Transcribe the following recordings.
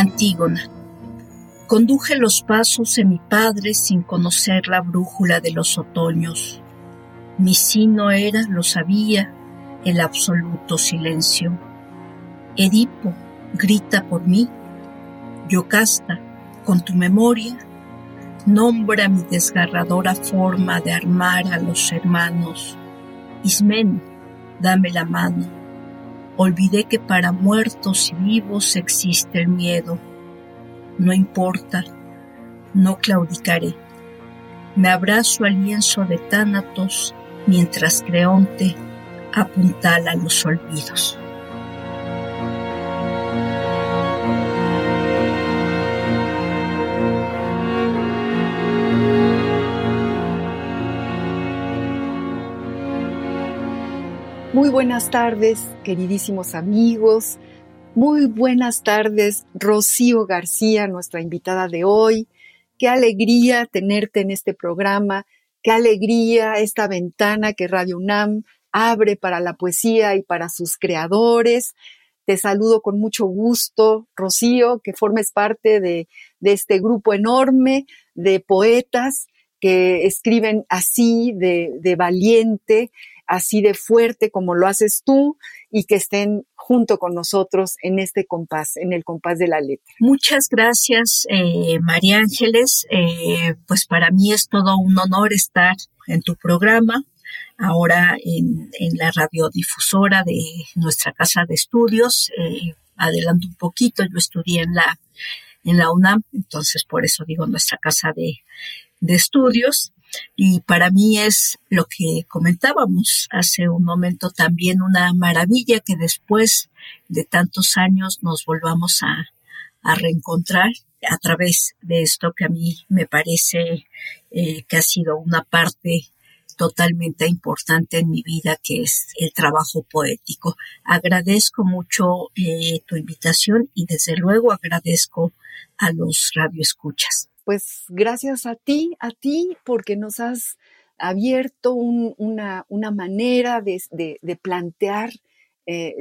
Antígona. Conduje los pasos de mi padre sin conocer la brújula de los otoños. Mi sino era, lo sabía, el absoluto silencio. Edipo grita por mí. Yocasta, con tu memoria, nombra mi desgarradora forma de armar a los hermanos. Ismen, dame la mano Olvidé que para muertos y vivos existe el miedo. No importa, no claudicaré. Me abrazo al lienzo de Tánatos mientras Creonte apuntala los olvidos. Muy buenas tardes, queridísimos amigos. Muy buenas tardes, Rocío García, nuestra invitada de hoy. Qué alegría tenerte en este programa. Qué alegría esta ventana que Radio UNAM abre para la poesía y para sus creadores. Te saludo con mucho gusto, Rocío, que formes parte de, de este grupo enorme de poetas que escriben así de, de valiente así de fuerte como lo haces tú y que estén junto con nosotros en este compás, en el compás de la letra. Muchas gracias, eh, María Ángeles. Eh, pues para mí es todo un honor estar en tu programa, ahora en, la radiodifusora de nuestra casa de estudios. Eh, adelanto un poquito, yo estudié en la, en la UNAM, entonces por eso digo nuestra casa de, de estudios. Y para mí es lo que comentábamos hace un momento también una maravilla que después de tantos años nos volvamos a, reencontrar a través de esto que a mí me parece eh, que ha sido una parte totalmente importante en mi vida, que es el trabajo poético. Agradezco mucho eh, tu invitación y desde luego agradezco a los radioescuchas pues gracias a ti, a ti, porque nos has abierto una, manera de, plantear eh,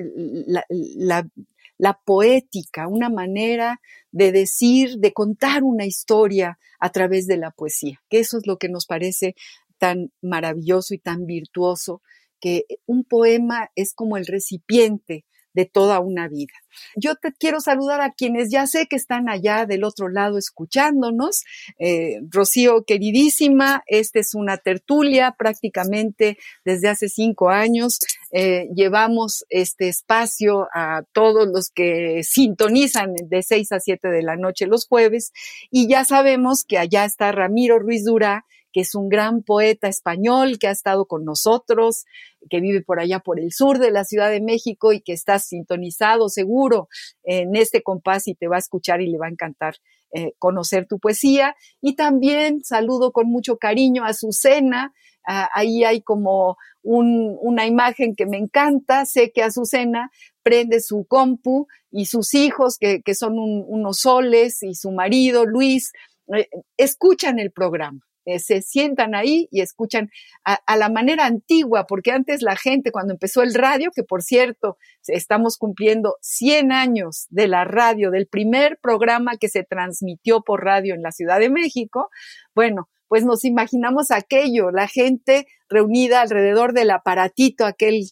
la, poética, una manera de decir, de contar una historia a través de la poesía, que eso es lo que nos parece tan maravilloso y tan virtuoso, que un poema es como el recipiente de toda una vida. Yo te quiero saludar a quienes ya sé que están allá del otro lado escuchándonos. Eh, Rocío, queridísima, esta es una tertulia prácticamente desde hace cinco años. Eh, llevamos este espacio a todos los que sintonizan de seis a siete de la noche los jueves y ya sabemos que allá está Ramiro Ruiz Durá que es un gran poeta español que ha estado con nosotros, que vive por allá por el sur de la Ciudad de México y que está sintonizado seguro en este compás y te va a escuchar y le va a encantar eh, conocer tu poesía. Y también saludo con mucho cariño a Azucena. Ah, ahí hay como una imagen que me encanta. Sé que Azucena prende su compu y sus hijos, que, son unos soles, y su marido, Luis, eh, escuchan el programa. Eh, se sientan ahí y escuchan a, la manera antigua, porque antes la gente cuando empezó el radio, que por cierto, estamos cumpliendo 100 años de la radio, del primer programa que se transmitió por radio en la Ciudad de México, bueno, pues nos imaginamos aquello, la gente reunida alrededor del aparatito, aquel,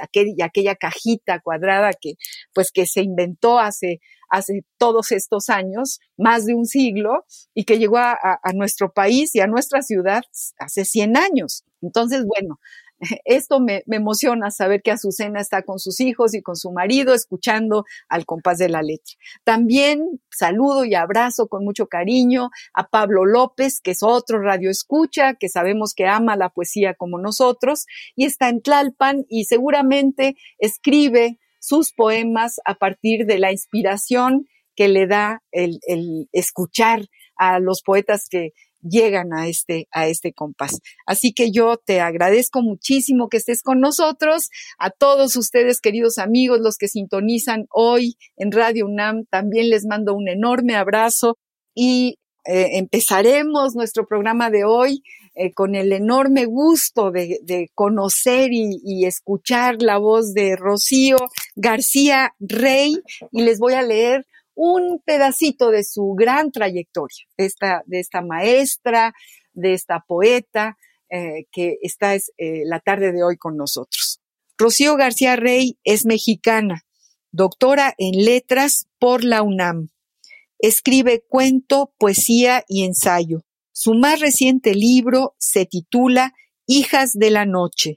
aquel, aquella cajita cuadrada que, pues, que se inventó hace, hace todos estos años, más de un siglo, y que llegó a, nuestro país y a nuestra ciudad hace 100 años. Entonces, bueno, esto me, emociona saber que Azucena está con sus hijos y con su marido escuchando al compás de la letra. También saludo y abrazo con mucho cariño a Pablo López, que es otro radio escucha, que sabemos que ama la poesía como nosotros y está en Tlalpan y seguramente escribe sus poemas a partir de la inspiración que le da el, escuchar a los poetas que llegan a este, a este compás. Así que yo te agradezco muchísimo que estés con nosotros. A todos ustedes, queridos amigos, los que sintonizan hoy en Radio UNAM, también les mando un enorme abrazo y eh, empezaremos nuestro programa de hoy eh, con el enorme gusto de, conocer y, escuchar la voz de Rocío García Rey y les voy a leer un pedacito de su gran trayectoria, de esta, de esta maestra, de esta poeta eh, que está es, eh, la tarde de hoy con nosotros. Rocío García Rey es mexicana, doctora en letras por la UNAM. Escribe cuento, poesía y ensayo. Su más reciente libro se titula Hijas de la Noche,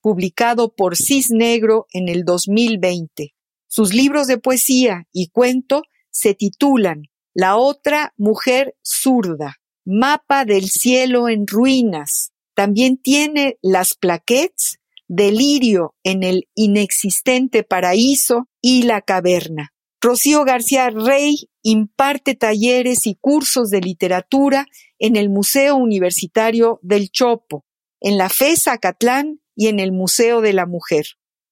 publicado por Cis Negro en el 2020. Sus libros de poesía y cuento se titulan La otra mujer zurda, Mapa del cielo en ruinas. También tiene las plaquettes Delirio en el inexistente paraíso y La caverna. Rocío García Rey imparte talleres y cursos de literatura en el Museo Universitario del Chopo, en la FESA Catlán y en el Museo de la Mujer.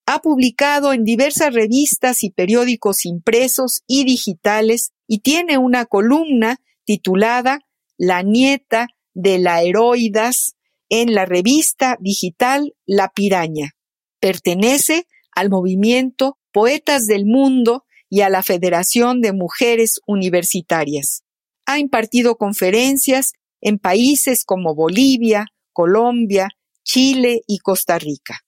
Ha publicado en diversas revistas y periódicos impresos y digitales y tiene una columna titulada La nieta de la heroidas en la revista digital La Piraña. Pertenece al movimiento Poetas del Mundo y a la Federación de Mujeres Universitarias. Ha impartido conferencias en países como Bolivia, Colombia, Chile y Costa Rica.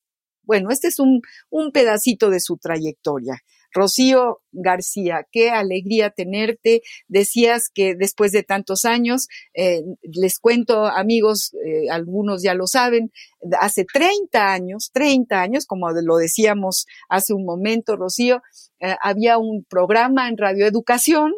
Bueno, este es un, un pedacito de su trayectoria. Rocío García, qué alegría tenerte. Decías que después de tantos años, eh, les cuento amigos, eh, algunos ya lo saben, hace 30 años, 30 años, como lo decíamos hace un momento, Rocío, eh, había un programa en Radio Educación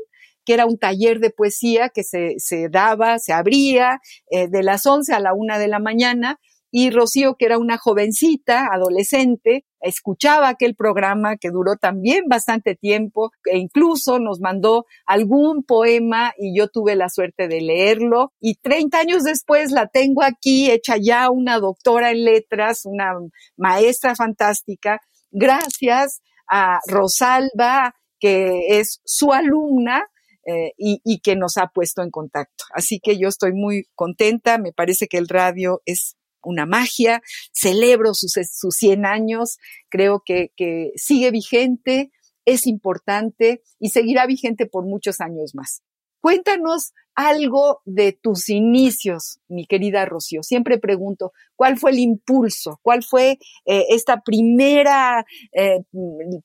que era un taller de poesía que se, se daba, se abría de las 11 a la una de la mañana y Rocío, que era una jovencita, adolescente, escuchaba aquel programa que duró también bastante tiempo e incluso nos mandó algún poema y yo tuve la suerte de leerlo y 30 años después la tengo aquí hecha ya una doctora en letras, una maestra fantástica, gracias a Rosalba, que es su alumna, eh, y, y, que nos ha puesto en contacto. Así que yo estoy muy contenta, me parece que el radio es una magia, celebro sus, sus 100 años, creo que, que sigue vigente, es importante y seguirá vigente por muchos años más. Cuéntanos algo de tus inicios, mi querida Rocío. Siempre pregunto, ¿cuál fue el impulso? ¿Cuál fue eh, esta primera, eh,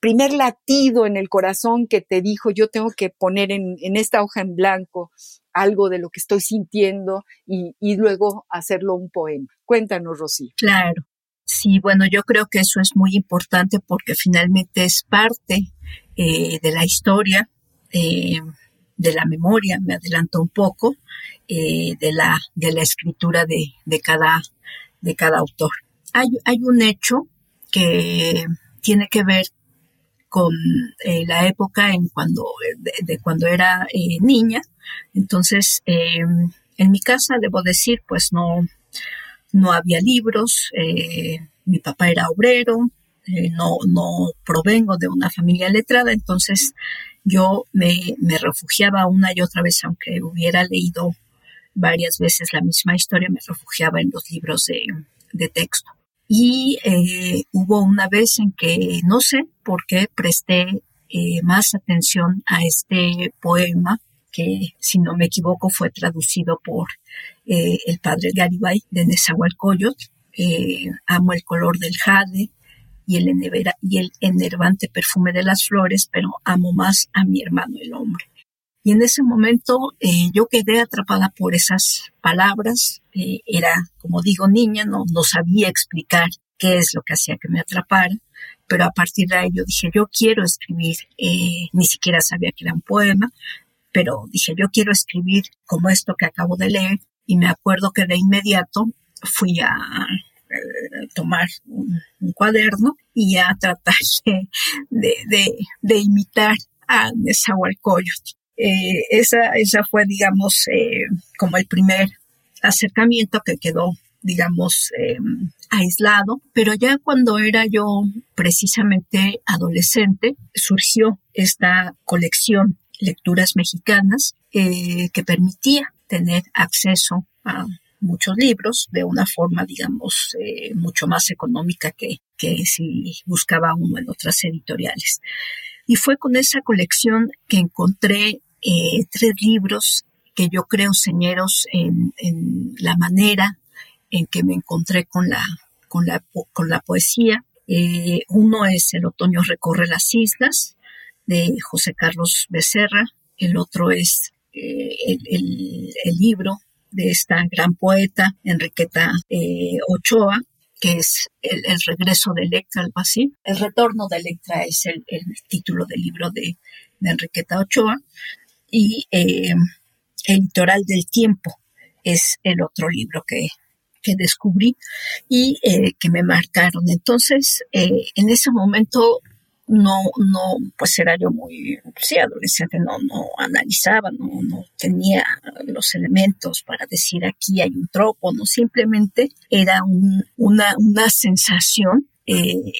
primer latido en el corazón que te dijo, yo tengo que poner en, en esta hoja en blanco algo de lo que estoy sintiendo y, y luego hacerlo un poema? Cuéntanos, Rocío. Claro. Sí, bueno, yo creo que eso es muy importante porque finalmente es parte eh, de la historia. Eh, de la memoria, me adelanto un poco, eh, de, la, de la escritura de, de, cada, de cada autor. Hay, hay un hecho que tiene que ver con eh, la época en cuando, de, cuando era eh, niña. Entonces, em, en mi casa, debo decir, pues no, no había libros, mi papá era obrero, no, no provengo de una familia letrada, entonces yo me, me refugiaba una y otra vez, aunque hubiera leído varias veces la misma historia, me refugiaba en los libros de texto. Y eh, hubo una vez en que no sé por qué presté eh, más atención a este poema que, si no me equivoco, fue traducido por eh, el padre Garibay de Nezahualcóyotl. amo el color del jade, y el, y el enervante perfume de las flores, pero amo más a mi hermano el hombre. Y en ese momento eh, yo quedé atrapada por esas palabras. Eh, era, como digo, niña, no, no sabía explicar qué es lo que hacía que me atrapara, pero a partir de ahí yo dije, yo quiero escribir, eh, ni siquiera sabía que era un poema, pero dije, yo quiero escribir como esto que acabo de leer, y me acuerdo que de inmediato fui a eh, tomar un, cuaderno y a tratar de, imitar a Nezahualcóyotl. Eh, esa, esa fue, digamos, eh, como el primer acercamiento que quedó, digamos, aislado, pero ya cuando era yo precisamente adolescente, surgió esta colección Lecturas Mexicanas que permitía tener acceso a muchos libros de una forma, digamos, eh, mucho más económica que, que si buscaba uno en otras editoriales. Y fue con esa colección que encontré eh, tres libros que yo creo señeros en, la manera en que me encontré con la, con la, con la poesía. Eh, uno es El otoño recorre las islas de José Carlos Becerra, el otro es el, el, libro de esta gran poeta, Enriqueta eh, Ochoa, que es el, regreso de Electra, algo así. El retorno de Electra es el, título del libro de, Enriqueta Ochoa. Y eh, El litoral del tiempo es el otro libro que, descubrí y eh, que me marcaron. Entonces, en ese momento no, no, pues era yo muy, sí, adolescente, no, no analizaba, no, no tenía los elementos para decir aquí hay un tropo, no, simplemente era una, una sensación eh,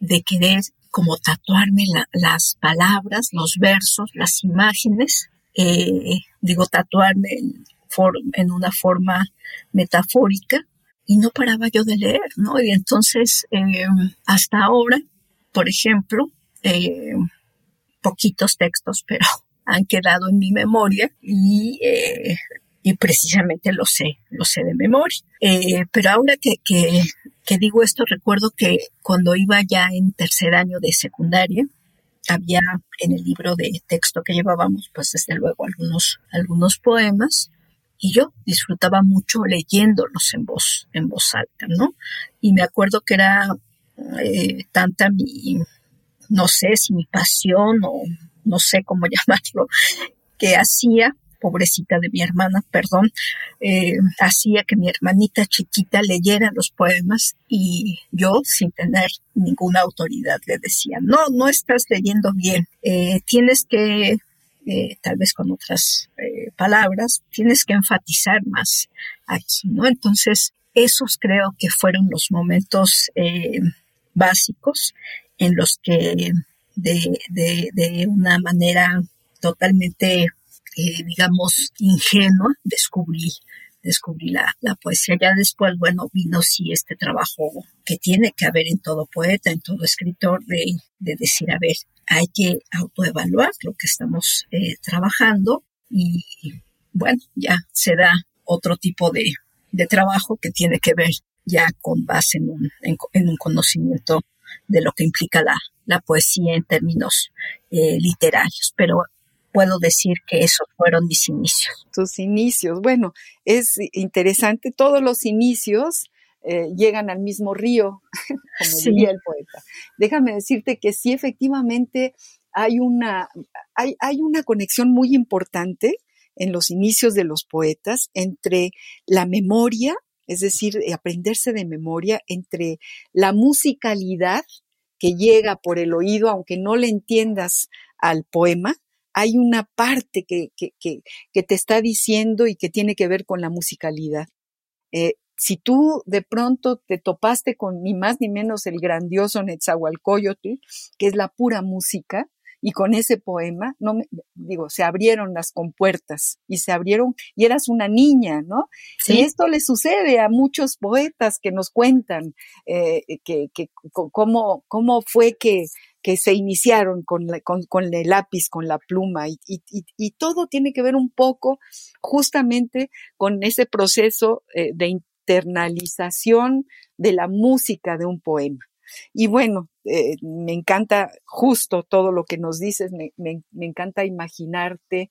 de querer como tatuarme las palabras, los versos, las imágenes, eh, digo tatuarme en, en una forma metafórica y no paraba yo de leer, ¿no? Y entonces, eh, hasta ahora, por ejemplo, eh, poquitos textos, pero han quedado en mi memoria y, eh, y precisamente lo sé, lo sé de memoria. Eh, pero ahora que, que, que, digo esto, recuerdo que cuando iba ya en tercer año de secundaria, había en el libro de texto que llevábamos, pues desde luego algunos, algunos poemas, y yo disfrutaba mucho leyéndolos en voz, en voz alta, ¿no? Y me acuerdo que era tanta mi, no sé si mi pasión o no sé cómo llamarlo, que hacía, pobrecita de mi hermana, perdón, eh, hacía que mi hermanita chiquita leyera los poemas y yo, sin tener ninguna autoridad, le decía, no, no estás leyendo bien, eh, tienes que, eh, tal vez con otras palabras, tienes que enfatizar más aquí, ¿no? Entonces, esos creo que fueron los momentos básicos en los que de, una manera totalmente, eh, digamos, ingenua descubrí descubrí la, poesía. Ya después, bueno, vino sí este trabajo que tiene que haber en todo poeta, en todo escritor, de, decir, a ver, hay que autoevaluar lo que estamos eh, trabajando y, bueno, ya se da otro tipo de, trabajo que tiene que ver ya con base en un, en un conocimiento de lo que implica la, la poesía en términos eh, literarios, pero puedo decir que esos fueron mis inicios. Tus inicios, bueno, es interesante, todos los inicios eh, llegan al mismo río, como diría el poeta. Déjame decirte que sí, efectivamente, hay una, hay, hay una conexión muy importante en los inicios de los poetas entre la memoria, es decir, aprenderse de memoria, entre la musicalidad que llega por el oído, aunque no le entiendas al poema, hay una parte que, que, te está diciendo y que tiene que ver con la musicalidad. Eh, si tú de pronto te topaste con ni más ni menos el grandioso Netzahualcoyotl, que es la pura música, y con ese poema, no me, digo, se abrieron las compuertas y se abrieron, y eras una niña, ¿no? Y esto le sucede a muchos poetas que nos cuentan eh, que, que cómo, cómo fue que, que se iniciaron con, con, con, el lápiz, con la pluma, y, y, y, todo tiene que ver un poco justamente con ese proceso eh, de internalización de la música de un poema. Y bueno, eh, me encanta justo todo lo que nos dices, me, me, encanta imaginarte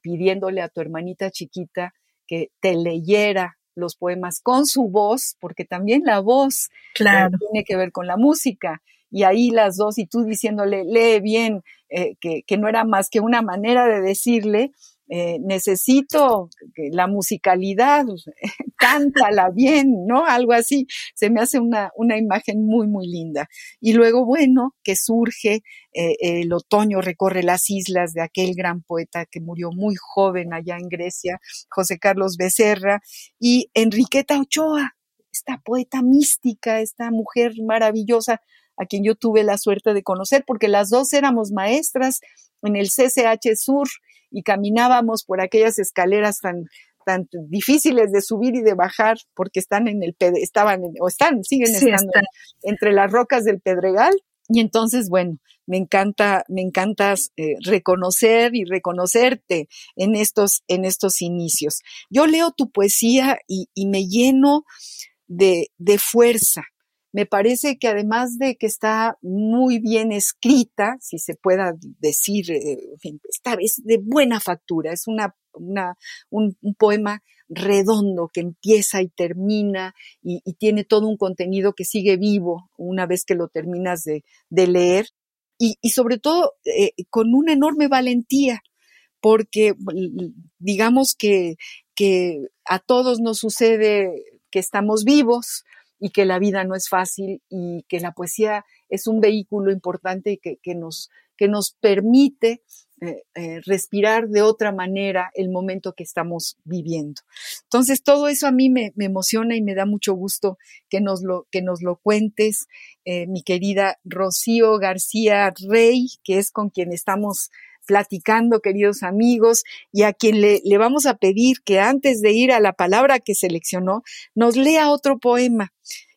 pidiéndole a tu hermanita chiquita que te leyera los poemas con su voz, porque también la voz claro. tiene que ver con la música. Y ahí las dos, y tú diciéndole, lee bien, que, que, no era más que una manera de decirle, eh, necesito la musicalidad, cántala bien, ¿no? Algo así. Se me hace una, una imagen muy, muy linda. Y luego, bueno, que surge eh, el otoño, recorre las islas de aquel gran poeta que murió muy joven allá en Grecia, José Carlos Becerra, y Enriqueta Ochoa, esta poeta mística, esta mujer maravillosa a quien yo tuve la suerte de conocer, porque las dos éramos maestras en el CCH Sur y caminábamos por aquellas escaleras tan tan difíciles de subir y de bajar porque están en el estaban o están siguen estando entre las rocas del Pedregal. Y entonces bueno me encanta me encanta eh, reconocer y reconocerte en estos en estos inicios. Yo leo tu poesía y, y me lleno de, de fuerza me parece que además de que está muy bien escrita, si se pueda decir, eh, vez de buena factura, es una, un, poema redondo que empieza y termina y, tiene todo un contenido que sigue vivo una vez que lo terminas de, leer y, sobre todo eh, con una enorme valentía porque digamos que, que a todos nos sucede que estamos vivos, y que la vida no es fácil y que la poesía es un vehículo importante que, que nos, que nos permite eh, eh, respirar de otra manera el momento que estamos viviendo. Entonces, todo eso a mí me, emociona y me da mucho gusto que nos lo, que nos lo cuentes, eh, mi querida Rocío García Rey, que es con quien estamos platicando, queridos amigos, y a quien le, vamos a pedir que antes de ir a la palabra que seleccionó, nos lea otro poema.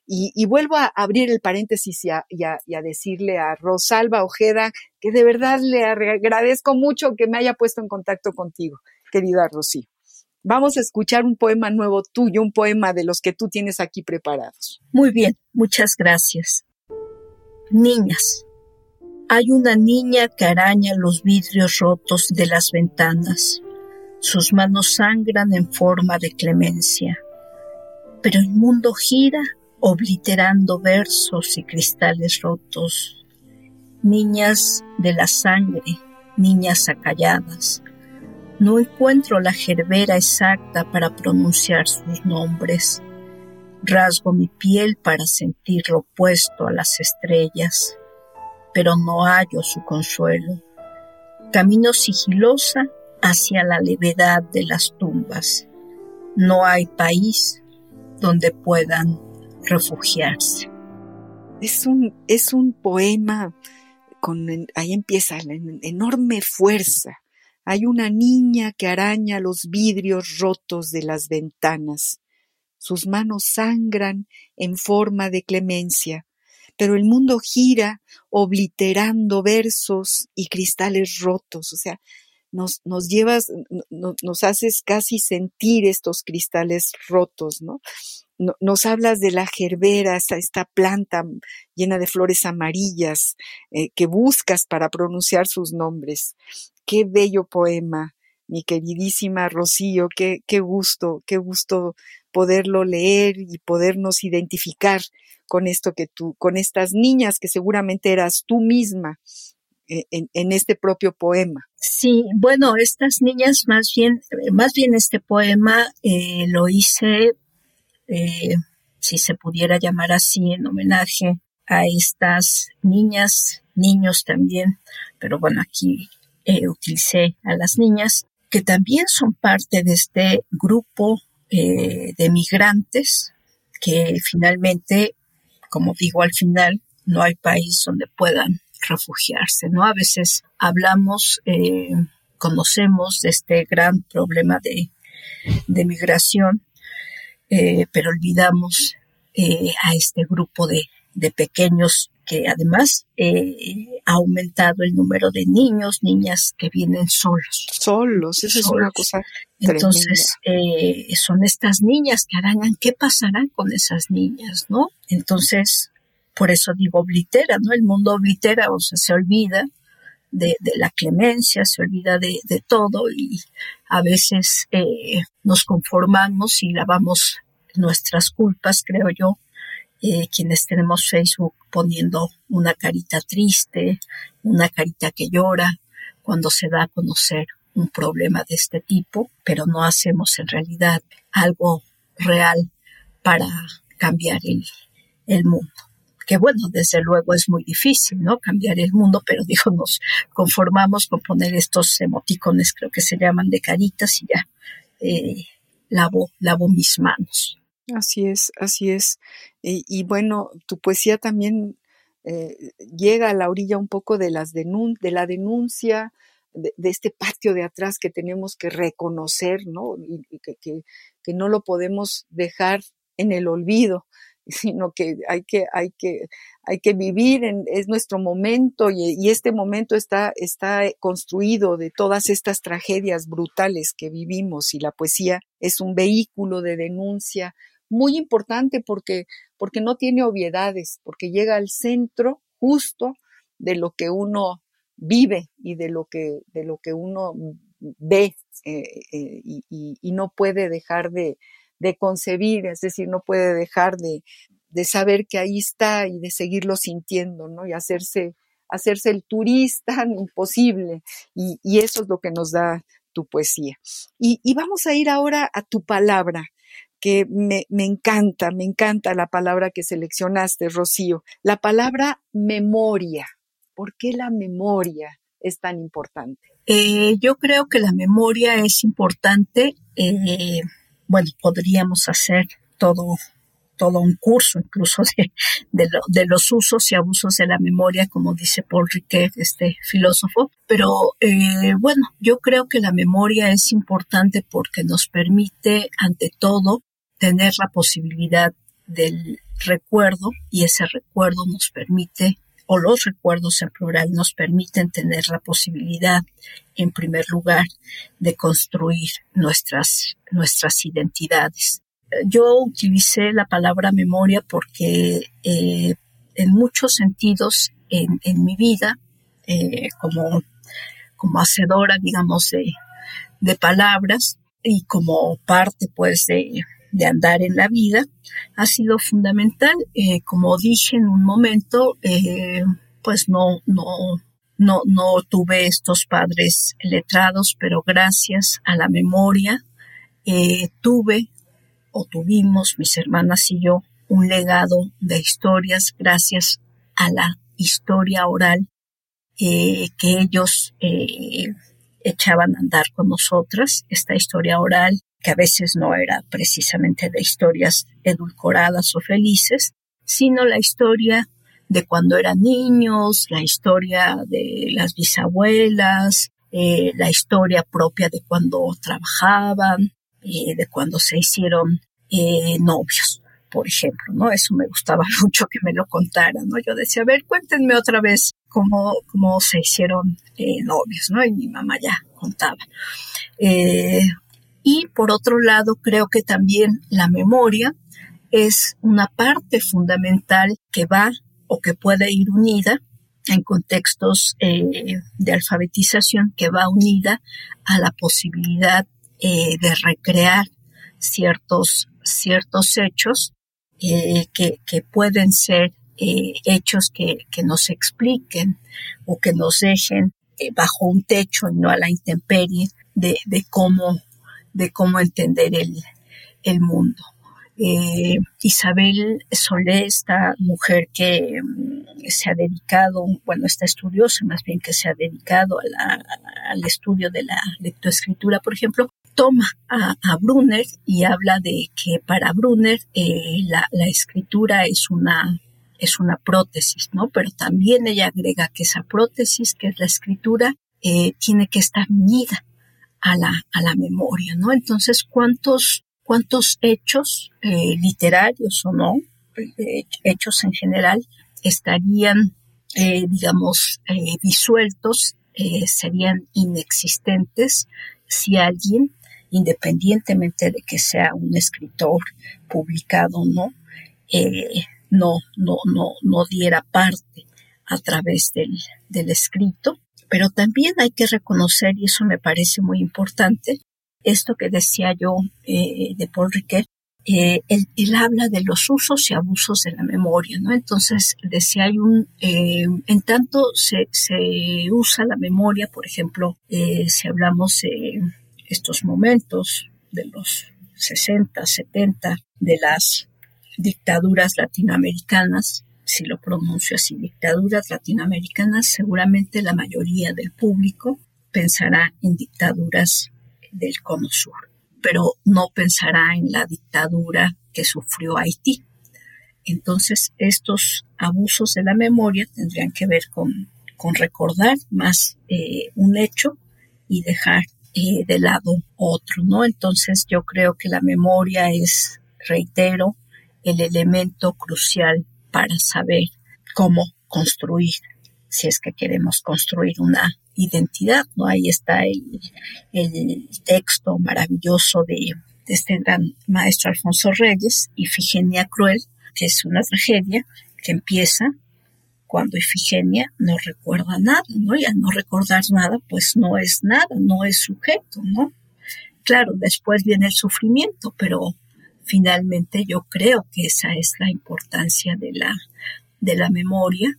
Y, vuelvo a abrir el paréntesis y a, y a, decirle a Rosalba Ojeda que de verdad le agradezco mucho que me haya puesto en contacto contigo, querida Rocío. Vamos a escuchar un poema nuevo tuyo, un poema de los que tú tienes aquí preparados. Muy bien, muchas gracias. Niñas. Hay una niña que araña los vidrios rotos de las ventanas. Sus manos sangran en forma de clemencia. Pero el mundo gira obliterando versos y cristales rotos. Niñas de la sangre, niñas acalladas. No encuentro la gerbera exacta para pronunciar sus nombres. Rasgo mi piel para sentir lo opuesto a las estrellas pero no hallo su consuelo. Camino sigilosa hacia la levedad de las tumbas. No hay país donde puedan refugiarse. Es un, es un poema con, ahí empieza la enorme fuerza. Hay una niña que araña los vidrios rotos de las ventanas. Sus manos sangran en forma de clemencia pero el mundo gira obliterando versos y cristales rotos, o sea, nos, nos llevas, nos haces casi sentir estos cristales rotos, ¿no? Nos hablas de la gerbera, esta, planta llena de flores amarillas eh, que buscas para pronunciar sus nombres. Qué bello poema, mi queridísima Rocío, qué, gusto, qué gusto poderlo leer y podernos identificar con esto que tú, con estas niñas que seguramente eras tú misma eh, en, este propio poema. Sí, bueno, estas niñas más bien, más bien este poema eh, lo hice, eh, si se pudiera llamar así, en homenaje a estas niñas, niños también, pero bueno, aquí utilicé a las niñas, que también son parte de este grupo de migrantes que finalmente como digo al final, no hay país donde puedan refugiarse, ¿no? A veces hablamos, eh, conocemos de este gran problema de, migración, eh, pero olvidamos eh, a este grupo de, pequeños que además ha aumentado el número de niños, niñas que vienen solos. Solos, eso es una cosa. Entonces, son estas niñas que arañan, ¿qué pasará con esas niñas, no? Entonces, por eso digo oblitera, ¿no? El mundo oblitera, o sea, se olvida de, la clemencia, se olvida de, todo y a veces eh, nos conformamos y la vamos nuestras culpas, creo yo, eh, quienes tenemos Facebook poniendo una carita triste, una carita que llora, cuando se da a conocer un problema de este tipo, pero no hacemos en realidad algo real para cambiar el, mundo. Que bueno, desde luego es muy difícil, ¿no? Cambiar el mundo, pero digo, nos conformamos con poner estos emoticones, creo que se llaman de caritas y ya eh, lavo, lavo mis manos. Así es, así es. Y, bueno, tu poesía también eh, llega a la orilla un poco de, las de la denuncia, de, este patio de atrás que tenemos que reconocer, ¿no? Y, que, que, no lo podemos dejar en el olvido, sino que hay que, hay que, hay que vivir, en, es nuestro momento y, y, este momento está, está construido de todas estas tragedias brutales que vivimos y la poesía es un vehículo de denuncia muy importante porque, porque no tiene obviedades, porque llega al centro justo de lo que uno vive y de lo que, de lo que uno ve eh, eh, y, no puede dejar de, concebir, es decir, no puede dejar de, saber que ahí está y de seguirlo sintiendo, ¿no? Y hacerse, hacerse el turista imposible. Y, eso es lo que nos da tu poesía. Y, y, vamos a ir ahora a tu palabra, que me, encanta, me encanta la palabra que seleccionaste, Rocío, la palabra memoria. ¿Por qué la memoria es tan importante? Eh, yo creo que la memoria es importante. Eh, bueno, podríamos hacer todo, todo un curso incluso de, de, los usos y abusos de la memoria, como dice Paul Riquet, este filósofo. Pero eh, bueno, yo creo que la memoria es importante porque nos permite, ante todo, tener la posibilidad del recuerdo y ese recuerdo nos permite o los recuerdos en plural nos permiten tener la posibilidad, en primer lugar, de construir nuestras, nuestras identidades. Yo utilicé la palabra memoria porque eh, en muchos sentidos en, mi vida, eh, como, como hacedora, digamos, de, de palabras y como parte, pues, de, de andar en la vida ha sido fundamental. Eh, como dije en un momento, eh, pues no, no, no, no tuve estos padres letrados, pero gracias a la memoria eh, tuve o tuvimos mis hermanas y yo un legado de historias gracias a la historia oral que ellos echaban a andar con nosotras, esta historia oral que a veces no era precisamente de historias edulcoradas o felices, sino la historia de cuando eran niños, la historia de las bisabuelas, eh, la historia propia de cuando trabajaban, eh, de cuando se hicieron eh, novios, por ejemplo, ¿no? Eso me gustaba mucho que me lo contaran, ¿no? Yo decía, a ver, cuéntenme otra vez cómo, cómo se hicieron novios, ¿no? Y mi mamá ya contaba. Y por otro lado, creo que también la memoria es una parte fundamental que va o que puede ir unida en contextos eh, de alfabetización, que va unida a la posibilidad eh, de recrear ciertos, ciertos hechos eh, que, pueden ser hechos que, nos expliquen o que nos dejen bajo un techo y no a la intemperie de, de cómo de cómo entender el, mundo. Eh, Isabel Solé, esta mujer que mm, se ha dedicado, bueno, esta estudiosa más bien que se ha dedicado al estudio de la lectoescritura, por ejemplo, toma a, Brunner y habla de que para Brunner eh, la, escritura es una es una prótesis, ¿no? Pero también ella agrega que esa prótesis, que es la escritura, eh, tiene que estar unida a la, a la memoria, ¿no? Entonces, ¿cuántos, cuántos hechos eh, literarios o no, eh, hechos en general, estarían, eh, digamos, disueltos, serían inexistentes si alguien, independientemente de que sea un escritor publicado o no, no, no, no, no diera parte a través del, del escrito pero también hay que reconocer, y eso me parece muy importante, esto que decía yo eh, de Paul Riquet, eh, él, habla de los usos y abusos de la memoria, ¿no? Entonces, decía, hay un, eh, en tanto se, se, usa la memoria, por ejemplo, si hablamos de estos momentos de los 60, 70, de las dictaduras latinoamericanas, si lo pronuncio así, dictaduras latinoamericanas, seguramente la mayoría del público pensará en dictaduras del Cono Sur pero no pensará en la dictadura que sufrió Haití. Entonces, estos abusos de la memoria tendrían que ver con, recordar más eh, un hecho y dejar eh, de lado otro, ¿no? Entonces, yo creo que la memoria es, reitero, el elemento crucial para saber cómo construir, si es que queremos construir una identidad, ¿no? Ahí está el, texto maravilloso de, este gran maestro Alfonso Reyes, Ifigenia Cruel, que es una tragedia que empieza cuando Ifigenia no recuerda nada, ¿no? Y al no recordar nada, pues no es nada, no es sujeto, ¿no? Claro, después viene el sufrimiento, pero finalmente yo creo que esa es la importancia de la, de la memoria.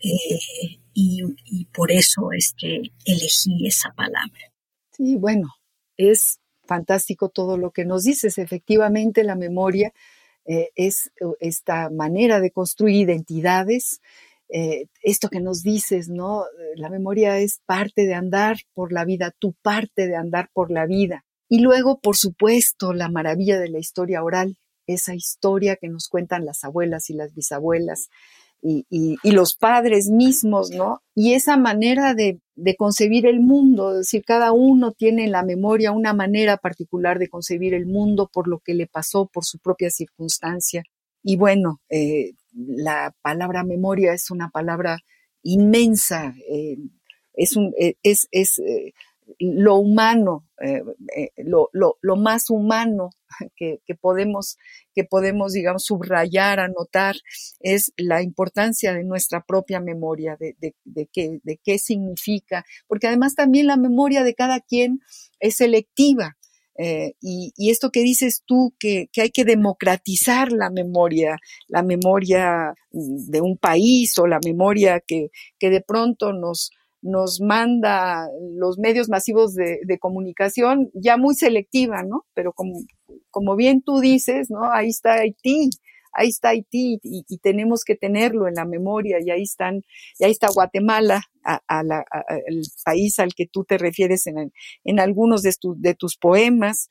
Eh, y, por eso es que elegí esa palabra. Sí, bueno, es fantástico todo lo que nos dices. Efectivamente, la memoria eh, es esta manera de construir identidades. Eh, esto que nos dices, ¿no? La memoria es parte de andar por la vida, tu parte de andar por la vida. Y luego, por supuesto, la maravilla de la historia oral, esa historia que nos cuentan las abuelas y las bisabuelas, y, los padres mismos, ¿no? Y esa manera de, concebir el mundo, es decir, cada uno tiene en la memoria una manera particular de concebir el mundo por lo que le pasó, por su propia circunstancia. Y bueno, eh, la palabra memoria es una palabra inmensa, eh, es, un, eh, es, es lo humano, eh, eh, lo, lo, más humano que, podemos, que podemos, digamos, subrayar, anotar, es la importancia de nuestra propia memoria, de, de, qué, de qué significa, porque además también la memoria de cada quien es selectiva. Eh, y, y, esto que dices tú, que, que, hay que democratizar la memoria, la memoria de un país o la memoria que, que de pronto nos, nos manda los medios masivos de, comunicación ya muy selectiva, ¿no? Pero como, como bien tú dices, ¿no? Ahí está Haití, ahí está Haití y, tenemos que tenerlo en la memoria y ahí están, y ahí está Guatemala, el país al que tú te refieres en, en algunos de, de tus poemas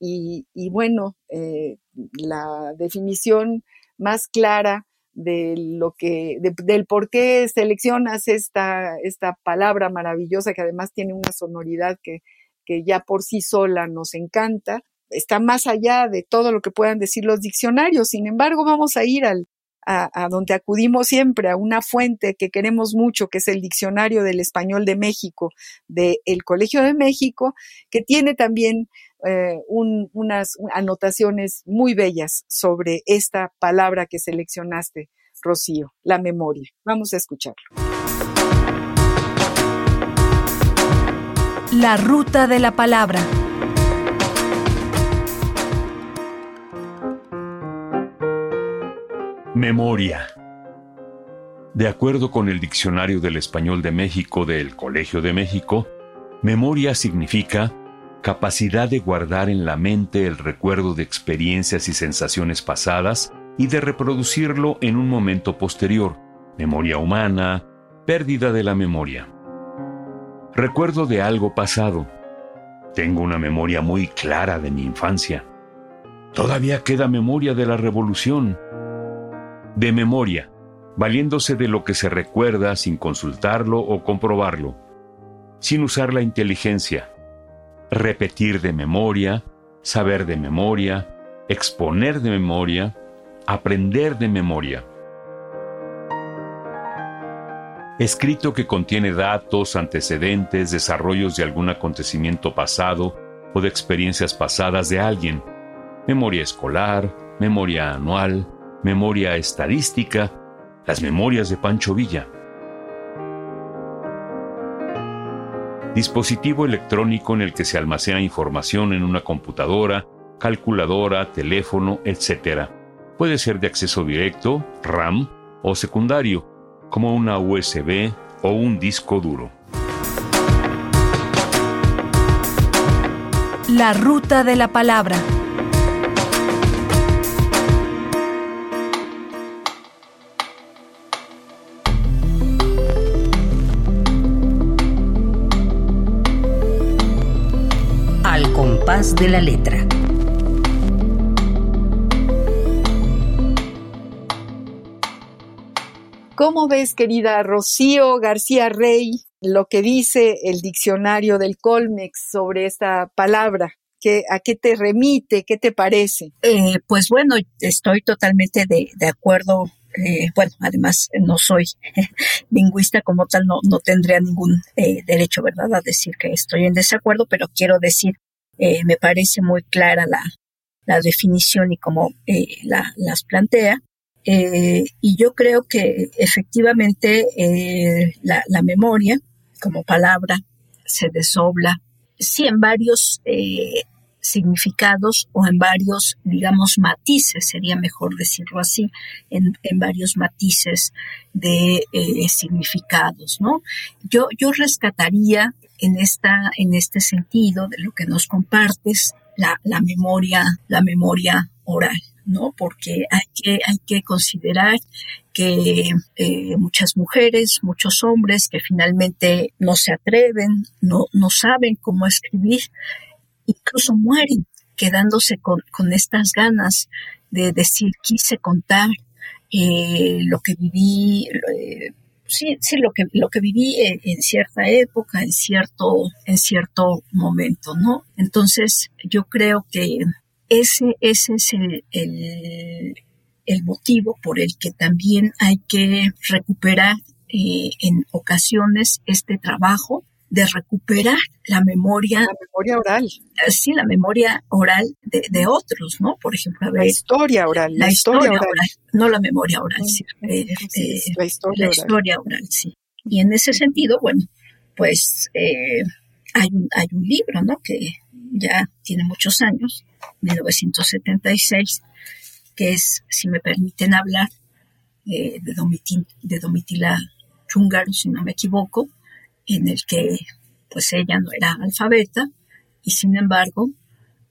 y, y bueno, eh, la definición más clara de lo que, del por qué seleccionas esta, esta palabra maravillosa que además tiene una sonoridad que, que ya por sí sola nos encanta, está más allá de todo lo que puedan decir los diccionarios. Sin embargo, vamos a ir al, a, donde acudimos siempre, a una fuente que queremos mucho, que es el Diccionario del Español de México, del Colegio de México, que tiene también eh, unas anotaciones muy bellas sobre esta palabra que seleccionaste, Rocío, la memoria. Vamos a escucharlo. La ruta de la palabra. Memoria. De acuerdo con el Diccionario del Español de México del Colegio de México, memoria significa capacidad de guardar en la mente el recuerdo de experiencias y sensaciones pasadas y de reproducirlo en un momento posterior, memoria humana, pérdida de la memoria. Recuerdo de algo pasado. Tengo una memoria muy clara de mi infancia. Todavía queda memoria de la revolución, de memoria, valiéndose de lo que se recuerda sin consultarlo o comprobarlo, sin usar la inteligencia, repetir de memoria, saber de memoria, exponer de memoria, aprender de memoria. Escrito que contiene datos, antecedentes, desarrollos de algún acontecimiento pasado o de experiencias pasadas de alguien. Memoria escolar, memoria anual, memoria estadística, las memorias de Pancho Villa. Dispositivo electrónico en el que se almacena información en una computadora, calculadora, teléfono, etc. Puede ser de acceso directo, RAM o secundario, como una USB o un disco duro. La ruta de la palabra. De la letra. ¿Cómo ves, querida Rocío García Rey, lo que dice el diccionario del Colmex sobre esta palabra? ¿Qué, ¿A qué te remite? ¿Qué te parece? Eh, pues bueno, estoy totalmente de, de acuerdo. Eh, bueno, además no soy lingüista como tal, no, no tendría ningún eh, derecho, ¿verdad?, a decir que estoy en desacuerdo, pero quiero decir, eh, me parece muy clara la, la definición y cómo eh, la, las plantea. Eh, y yo creo que efectivamente la, memoria como palabra se desobla, sí en varios significados o en varios, digamos, matices, sería mejor decirlo así, en, en varios matices de significados, ¿no? Yo, yo rescataría en esta, en este sentido de lo que nos compartes, la, la memoria, la memoria oral. ¿no? Porque hay que, hay que considerar que eh, muchas mujeres, muchos hombres que finalmente no se atreven, no, no saben cómo escribir, incluso mueren quedándose con, con estas ganas de decir, quise contar eh, lo que viví, eh, sí, sí, lo que, lo que viví en, cierta época, en cierto, en cierto momento, ¿no? Entonces, yo creo que ese, ese es el, el, el, motivo por el que también hay que recuperar eh, en ocasiones este trabajo de recuperar la memoria. La memoria oral. Sí, la memoria oral de, de otros, ¿no? Por ejemplo, a ver. La historia oral. La, la historia, historia oral. oral. No la memoria oral, sí. Eh, eh, la historia la oral. historia oral, sí. Y en ese sentido, bueno, pues eh, hay, un, hay un libro, ¿no? Que ya tiene muchos años, 1976, que es, si me permiten hablar, eh, de, Domitil, de Domitila Chungaro, si no me equivoco, en el que pues ella no era alfabeta y sin embargo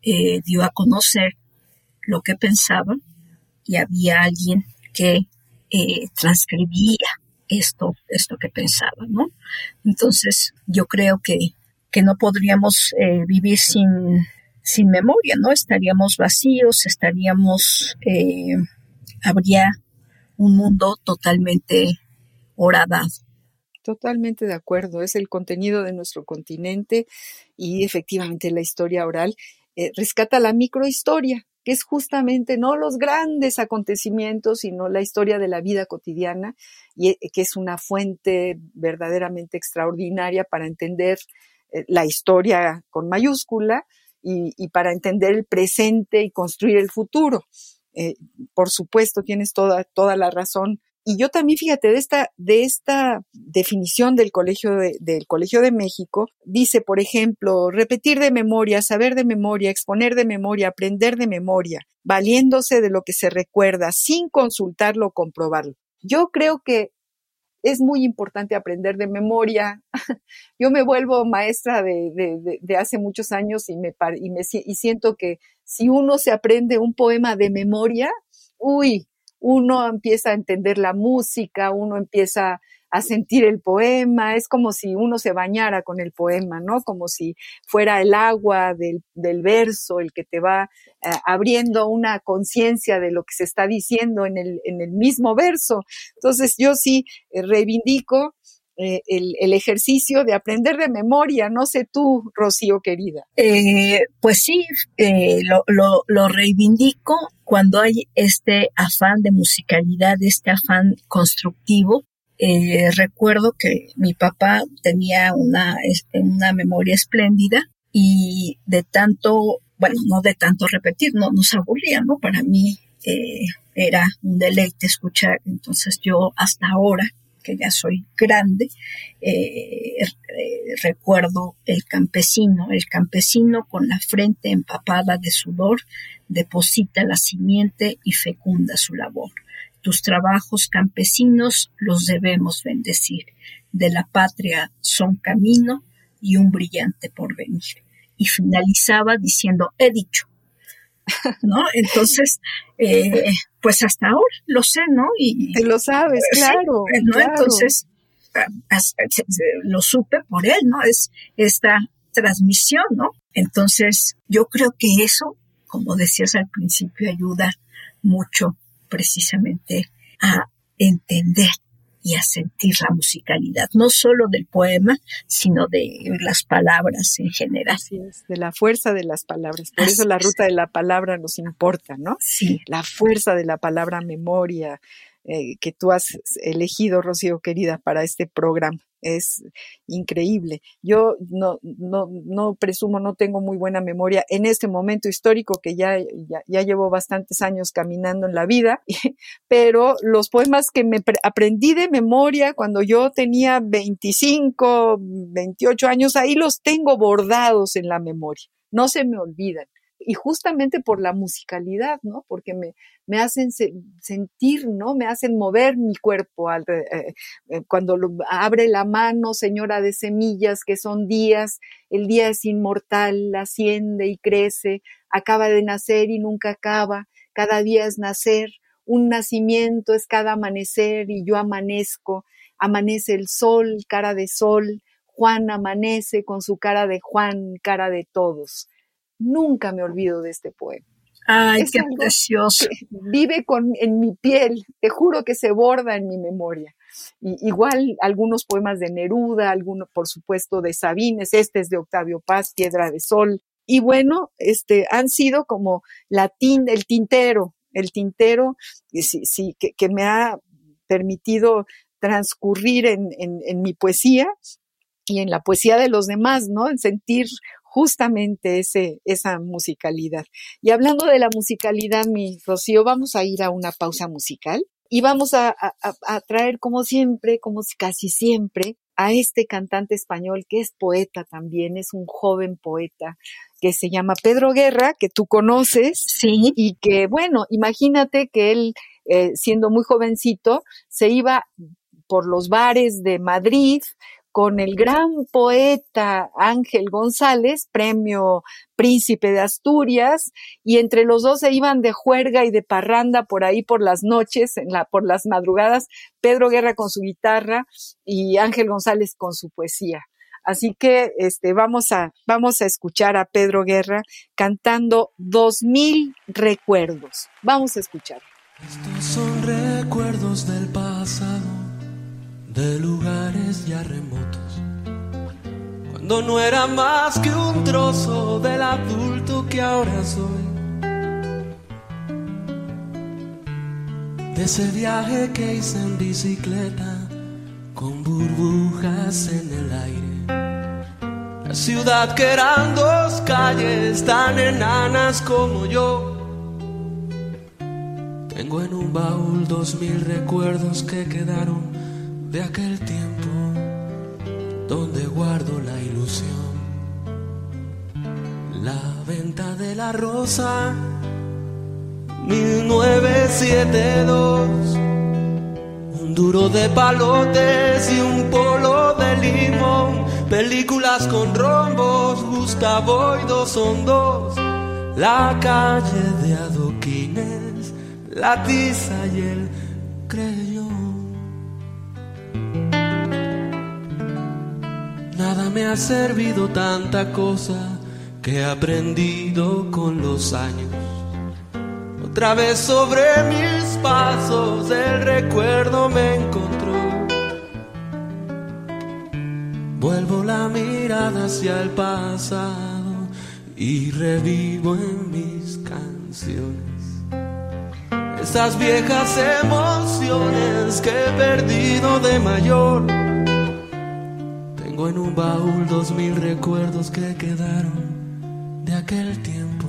eh, dio a conocer lo que pensaba y había alguien que eh, transcribía esto, esto que pensaba, ¿no? Entonces yo creo que que no podríamos eh, vivir sin, sin memoria, ¿no? Estaríamos vacíos, estaríamos, habría un mundo totalmente horadado. Totalmente de acuerdo, es el contenido de nuestro continente y efectivamente la historia oral eh, rescata la microhistoria, que es justamente no los grandes acontecimientos, sino la historia de la vida cotidiana, y que es una fuente verdaderamente extraordinaria para entender la historia con mayúscula y, para entender el presente y construir el futuro. Eh, por supuesto, tienes toda, toda la razón. Y yo también, fíjate, de esta, de esta definición del Colegio de, del Colegio de México, dice, por ejemplo, repetir de memoria, saber de memoria, exponer de memoria, aprender de memoria, valiéndose de lo que se recuerda, sin consultarlo o comprobarlo. Yo creo que es muy importante aprender de memoria. Yo me vuelvo maestra de, de, de hace muchos años y, me, y, me, y siento que si uno se aprende un poema de memoria, uy, uno empieza a entender la música, uno empieza a sentir el poema, es como si uno se bañara con el poema, ¿no? Como si fuera el agua del, del verso el que te va eh, abriendo una conciencia de lo que se está diciendo en el, en el mismo verso. Entonces yo sí eh, reivindico eh, el, el, ejercicio de aprender de memoria. No sé tú, Rocío, querida. Pues sí, lo, lo, lo, reivindico cuando hay este afán de musicalidad, este afán constructivo. Eh, recuerdo que mi papá tenía una, una memoria espléndida y de tanto, bueno, no de tanto repetir, no nos aburría, ¿no? Para mí era un deleite escuchar. Entonces yo hasta ahora que ya soy grande, eh, eh, recuerdo el campesino, el campesino con la frente empapada de sudor, deposita la simiente y fecunda su labor. Tus trabajos campesinos los debemos bendecir. De la patria son camino y un brillante porvenir. Y finalizaba diciendo, he dicho, ¿no? Entonces, eh, pues hasta ahora lo sé, ¿no? Y lo sabes, claro, ¿no? Entonces, lo supe por él, ¿no? Es esta transmisión, ¿no? Entonces, yo creo que eso, como decías al principio, ayuda mucho precisamente a entender y a sentir la musicalidad, no solo del poema, sino de las palabras en general. Así es, de la fuerza de las palabras. Por eso la ruta de la palabra nos importa, ¿no? Sí. La fuerza de la palabra memoria, eh, que tú has elegido, Rocío querida, para este programa. Es increíble. Yo no, no, no presumo, no tengo muy buena memoria en este momento histórico que ya, ya, ya llevo bastantes años caminando en la vida, pero los poemas que me aprendí de memoria cuando yo tenía 25, 28 años, ahí los tengo bordados en la memoria. No se me olvidan y justamente por la musicalidad, ¿no? Porque me, me hacen sentir, ¿no? Me hacen mover mi cuerpo al, eh, eh, cuando abre la mano, señora de semillas, que son días, el día es inmortal, asciende y crece, acaba de nacer y nunca acaba, cada día es nacer, un nacimiento es cada amanecer y yo amanezco, amanece el sol, cara de sol, Juan amanece con su cara de Juan, cara de todos nunca me olvido de este poema. Ay, qué precioso. Vive con, en mi piel, te juro que se borda en mi memoria. Y, igual algunos poemas de Neruda, algunos por supuesto de Sabines, este es de Octavio Paz, Piedra de Sol. Y bueno, este, han sido como la el tintero, el tintero sí, sí, que, que me ha permitido transcurrir en, en, en, mi poesía y en la poesía de los demás, ¿no? En sentir justamente ese, esa musicalidad. Y hablando de la musicalidad, mi Rocío, vamos a ir a una pausa musical y vamos a, traer como siempre, como casi siempre, a este cantante español que es poeta también, es un joven poeta que se llama Pedro Guerra, que tú conoces. Sí. Y que, bueno, imagínate que él, eh, siendo muy jovencito, se iba por los bares de Madrid con el gran poeta Ángel González, premio Príncipe de Asturias, y entre los dos se iban de juerga y de parranda por ahí por las noches, en la, por las madrugadas, Pedro Guerra con su guitarra y Ángel González con su poesía. Así que este, vamos, a, vamos a escuchar a Pedro Guerra cantando Dos Mil Recuerdos. Vamos a escuchar. Estos son recuerdos del pasado de lugares ya remotos. Cuando no era más que un trozo del adulto que ahora soy. De ese viaje que hice en bicicleta con burbujas en el aire. La ciudad que eran dos calles tan enanas como yo. Tengo en un baúl dos mil recuerdos que quedaron de aquel tiempo donde guardo la ilusión. La venta de la rosa 1972. Un duro de palotes y un polo de limón. Películas con rombos, Gustavo y dos son dos. La calle de adoquines, la tiza y el creyón. Nada me ha servido tanta cosa que he aprendido con los años. Otra vez sobre mis pasos el recuerdo me encontró. Vuelvo la mirada hacia el pasado y revivo en mis canciones esas viejas emociones que he perdido de mayor en un baúl dos mil recuerdos que quedaron de aquel tiempo,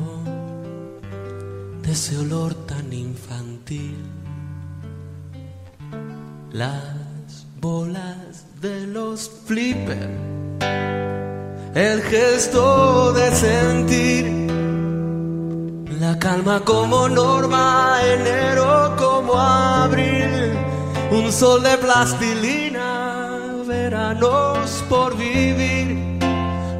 de ese olor tan infantil. Las bolas de los flipper, el gesto de sentir la calma como norma, enero como abril, un sol de plastilina, veranos por vivir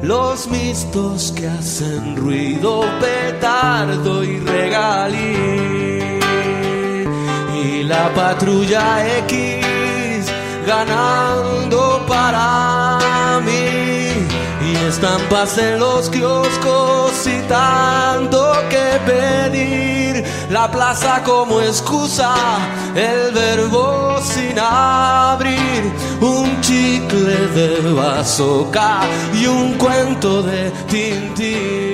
los mistos que hacen ruido, petardo y regalí. Y la patrulla X ganando para mí. Estampas en los kioscos y tanto que pedir. La plaza como excusa, el verbo sin abrir. Un chicle de bazooka y un cuento de Tintín.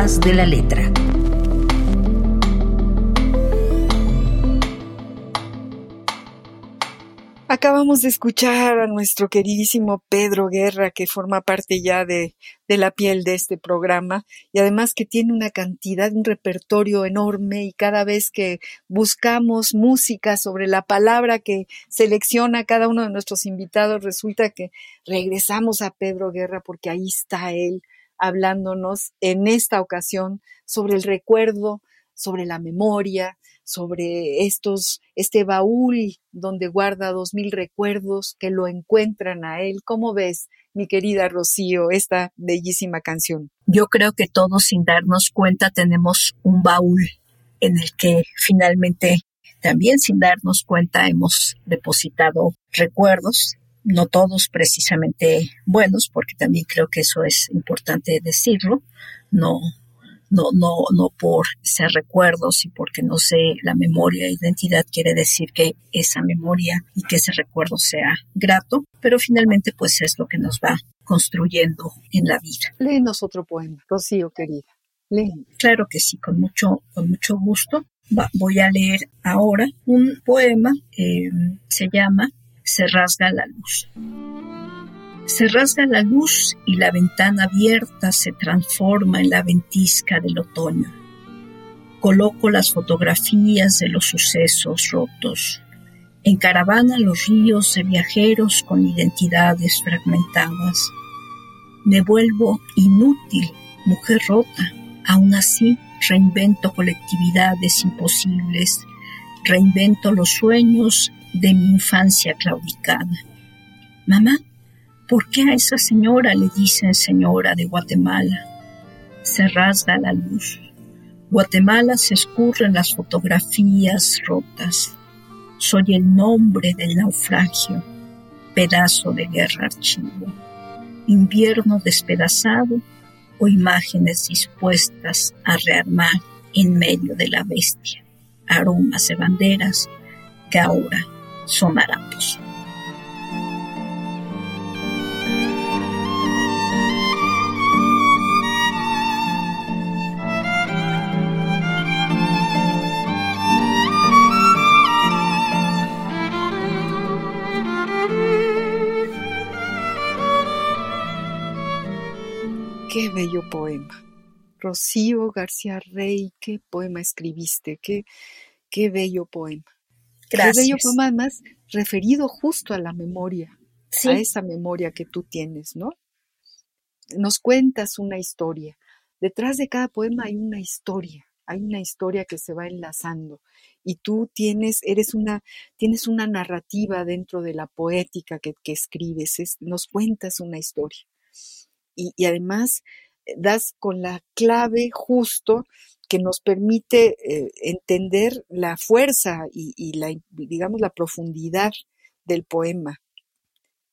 De la letra. Acabamos de escuchar a nuestro queridísimo Pedro Guerra, que forma parte ya de, de, la piel de este programa y además que tiene una cantidad, un repertorio enorme y cada vez que buscamos música sobre la palabra que selecciona cada uno de nuestros invitados, resulta que regresamos a Pedro Guerra porque ahí está él hablándonos en esta ocasión sobre el recuerdo, sobre la memoria, sobre estos, este baúl donde guarda dos mil recuerdos que lo encuentran a él. ¿Cómo ves, mi querida Rocío, esta bellísima canción? Yo creo que todos sin darnos cuenta tenemos un baúl en el que finalmente también sin darnos cuenta hemos depositado recuerdos, no todos precisamente buenos, porque también creo que eso es importante decirlo, no no, no, no por ser recuerdos y porque no sé la memoria e identidad quiere decir que esa memoria y que ese recuerdo sea grato, pero finalmente pues es lo que nos va construyendo en la vida. Léenos otro poema, Rocío querida. Léenos. Claro que sí, con mucho, con mucho gusto. Va, voy a leer ahora un poema, eh, se llama Se rasga la luz. Se rasga la luz y la ventana abierta se transforma en la ventisca del otoño. Coloco las fotografías de los sucesos rotos. En caravana los ríos de viajeros con identidades fragmentadas. Me vuelvo inútil, mujer rota. Aún así, reinvento colectividades imposibles. Reinvento los sueños de mi infancia claudicada. Mamá, ¿Por qué a esa señora le dicen señora de Guatemala? Se rasga la luz. Guatemala se escurre en las fotografías rotas. Soy el nombre del naufragio, pedazo de guerra archivo, invierno despedazado o imágenes dispuestas a rearmar en medio de la bestia, aromas de banderas que ahora son harapos. Qué bello poema. Rocío García Rey, qué poema escribiste, qué, qué bello poema. Gracias. Qué bello poema además referido justo a la memoria, sí. a esa memoria que tú tienes, ¿no? Nos cuentas una historia. Detrás de cada poema hay una historia, hay una historia que se va enlazando y tú tienes, eres una, tienes una narrativa dentro de la poética que, que escribes, es, nos cuentas una historia y, y además eh, das con la clave justo que nos permite eh, entender la fuerza y, la, digamos, la profundidad del poema.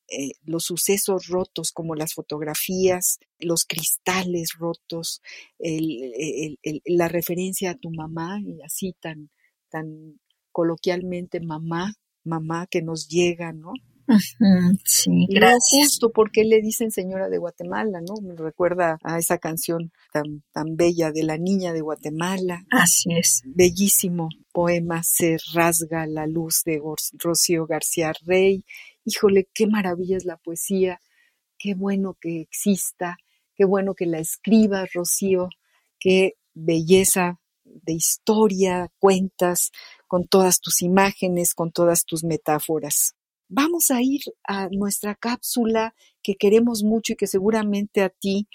Eh, los sucesos rotos como las fotografías, los cristales rotos, la referencia a tu mamá y así tan, tan coloquialmente mamá, mamá que nos llega, ¿no? Sí, gracias. justo porque le dicen señora de Guatemala, ¿no? Me recuerda a esa canción tan, tan bella de la niña de Guatemala. Así es. Bellísimo poema, Se rasga la luz de Rocío García Rey. Híjole, qué maravilla es la poesía. qué bueno que exista, qué bueno que la escriba, Rocío, qué belleza de historia cuentas con todas tus imágenes, con todas tus metáforas. Vamos a ir a nuestra cápsula que queremos mucho y que seguramente a ti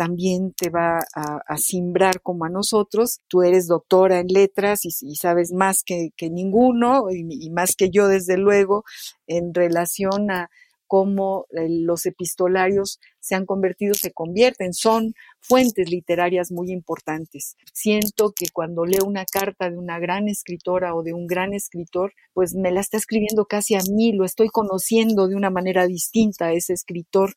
también te va a, simbrar como a nosotros. Tú eres doctora en letras y, sabes más que, ninguno y, más que yo, desde luego, en relación a cómo eh, los epistolarios se han convertido, se convierten, son fuentes literarias muy importantes. Siento que cuando leo una carta de una gran escritora o de un gran escritor, pues me la está escribiendo casi a mí, lo estoy conociendo de una manera distinta a ese escritor,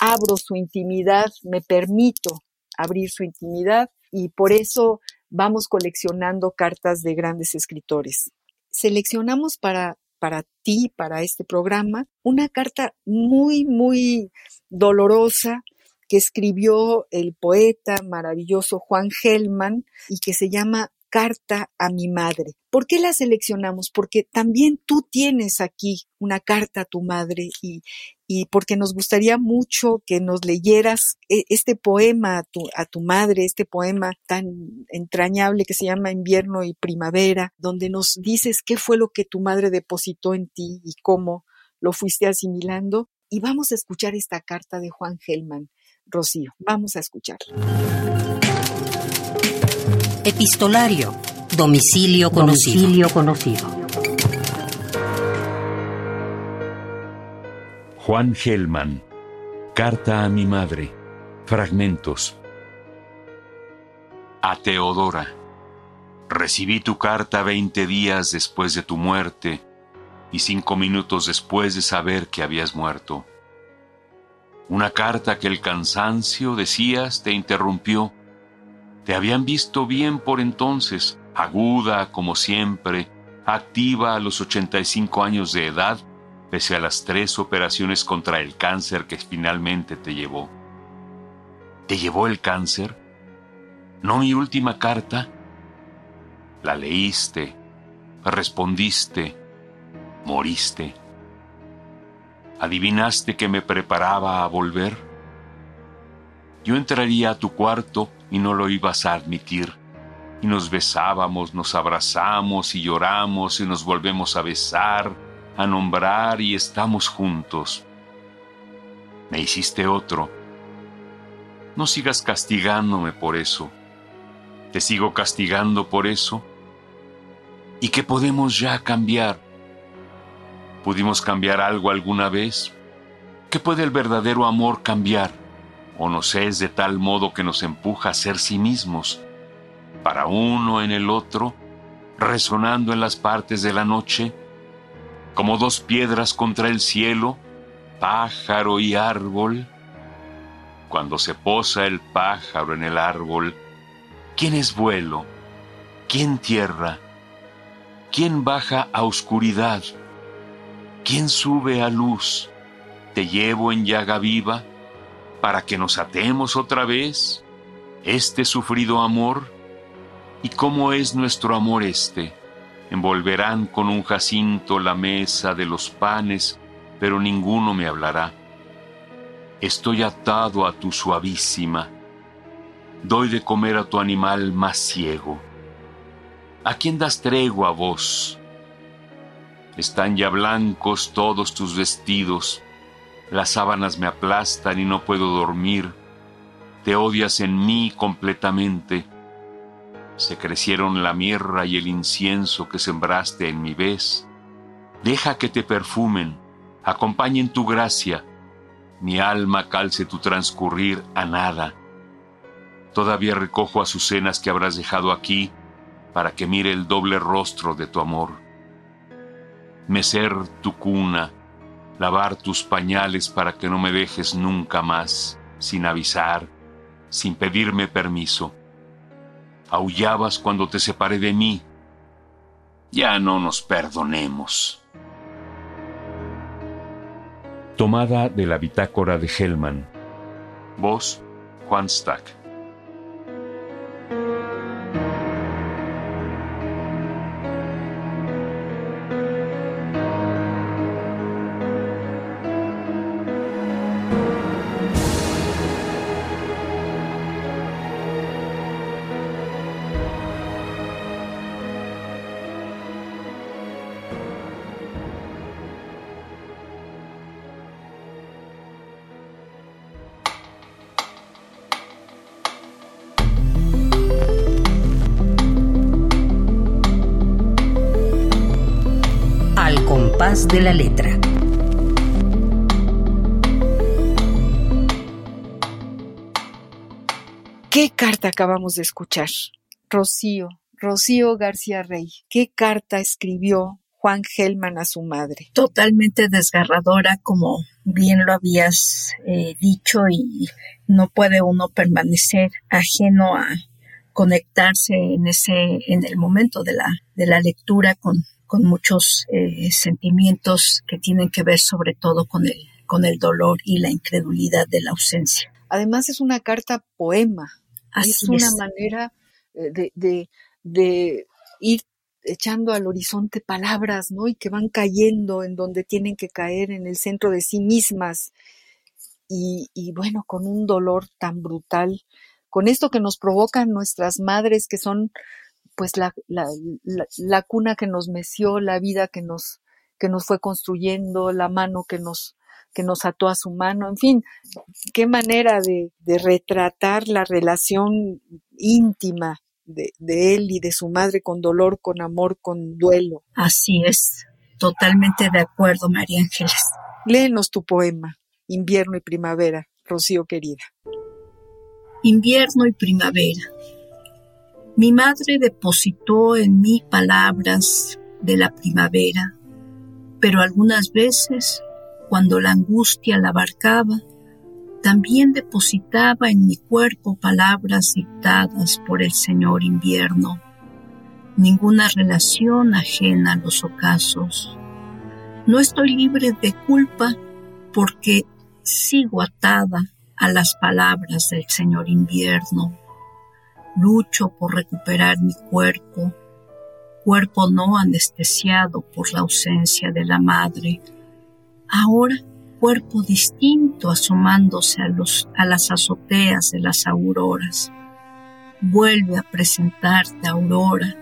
abro su intimidad, me permito abrir su intimidad y por eso vamos coleccionando cartas de grandes escritores. Seleccionamos para para ti, para este programa, una carta muy, muy dolorosa que escribió el poeta maravilloso Juan Gelman y que se llama carta a mi madre. ¿Por qué la seleccionamos? Porque también tú tienes aquí una carta a tu madre y, porque nos gustaría mucho que nos leyeras e, este poema a tu, a tu madre, este poema tan entrañable que se llama Invierno y Primavera, donde nos dices qué fue lo que tu madre depositó en ti y cómo lo fuiste asimilando. Y vamos a escuchar esta carta de Juan Gelman. Rocío, vamos a escucharla. Epistolario. Domicilio conocido. conocido. Juan Gelman. Carta a mi madre. Fragmentos. A Teodora. Recibí tu carta veinte días después de tu muerte y cinco minutos después de saber que habías muerto. Una carta que el cansancio, decías, te interrumpió te habían visto bien por entonces, aguda como siempre, activa a los 85 años de edad, pese a las tres operaciones contra el cáncer que finalmente te llevó. ¿Te llevó el cáncer? ¿No mi última carta? La leíste, respondiste, moriste. ¿Adivinaste que me preparaba a volver? Yo entraría a tu cuarto y no lo ibas a admitir. Y nos besábamos, nos abrazamos y lloramos y nos volvemos a besar, a nombrar y estamos juntos. Me hiciste otro. No sigas castigándome por eso. Te sigo castigando por eso. ¿Y qué podemos ya cambiar? ¿Pudimos cambiar algo alguna vez? ¿Qué puede el verdadero amor cambiar? O nos es de tal modo que nos empuja a ser sí mismos, para uno en el otro, resonando en las partes de la noche, como dos piedras contra el cielo, pájaro y árbol. Cuando se posa el pájaro en el árbol, ¿quién es vuelo? ¿Quién tierra? ¿Quién baja a oscuridad? ¿Quién sube a luz? ¿Te llevo en llaga viva? Para que nos atemos otra vez este sufrido amor? ¿Y cómo es nuestro amor este? Envolverán con un jacinto la mesa de los panes, pero ninguno me hablará. Estoy atado a tu suavísima. Doy de comer a tu animal más ciego. ¿A quién das tregua vos? Están ya blancos todos tus vestidos, las sábanas me aplastan y no puedo dormir. Te odias en mí completamente. Se crecieron la mirra y el incienso que sembraste en mi vez. Deja que te perfumen, acompañen tu gracia. Mi alma calce tu transcurrir a nada. Todavía recojo azucenas que habrás dejado aquí para que mire el doble rostro de tu amor. Mecer tu cuna, lavar tus pañales para que no me dejes nunca más, sin avisar, sin pedirme permiso. Aullabas cuando te separé de mí. Ya no nos perdonemos. Tomada de la bitácora de Hellman. Voz Juan Stack. De la letra. ¿Qué carta acabamos de escuchar? Rocío, Rocío García Rey. ¿Qué carta escribió Juan Gelman a su madre? Totalmente desgarradora, como bien lo habías eh, dicho, y no puede uno permanecer ajeno a conectarse en ese, en el momento de la, de la lectura con, con muchos eh, sentimientos que tienen que ver sobre todo con el, con el dolor y la incredulidad de la ausencia. Además es una carta poema. es una manera eh, de, de, de ir echando al horizonte palabras, ¿no? Y que van cayendo en donde tienen que caer, en el centro de sí mismas. Y, y, bueno, con un dolor tan brutal, con esto que nos provocan nuestras madres, que son pues la, la, la, cuna que nos meció, la vida que nos, que nos fue construyendo, la mano que nos, que nos ató a su mano, en fin, qué manera de, de retratar la relación íntima de, él y de su madre con dolor, con amor, con duelo. Así es, totalmente de acuerdo, María Ángeles. Léenos tu poema, Invierno y Primavera, Rocío querida. Invierno y Primavera. Mi madre depositó en mí palabras de la primavera, pero algunas veces, cuando la angustia la abarcaba, también depositaba en mi cuerpo palabras dictadas por el Señor invierno. Ninguna relación ajena a los ocasos. No estoy libre de culpa porque sigo atada a las palabras del Señor invierno. Lucho por recuperar mi cuerpo, cuerpo no anestesiado por la ausencia de la madre. Ahora cuerpo distinto asomándose a, los, las azoteas de las auroras. Vuelve a presentarte, aurora,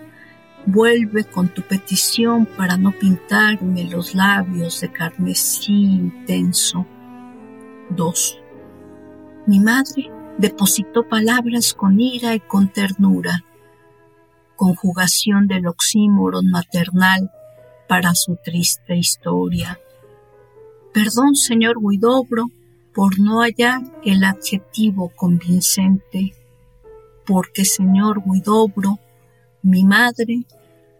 vuelve con tu petición para no pintarme los labios de carmesí intenso. 2. Mi madre depositó palabras con ira y con ternura, conjugación del oxímoron maternal para su triste historia. Perdón, señor Huidobro, por no hallar el adjetivo convincente, porque, señor Huidobro, mi madre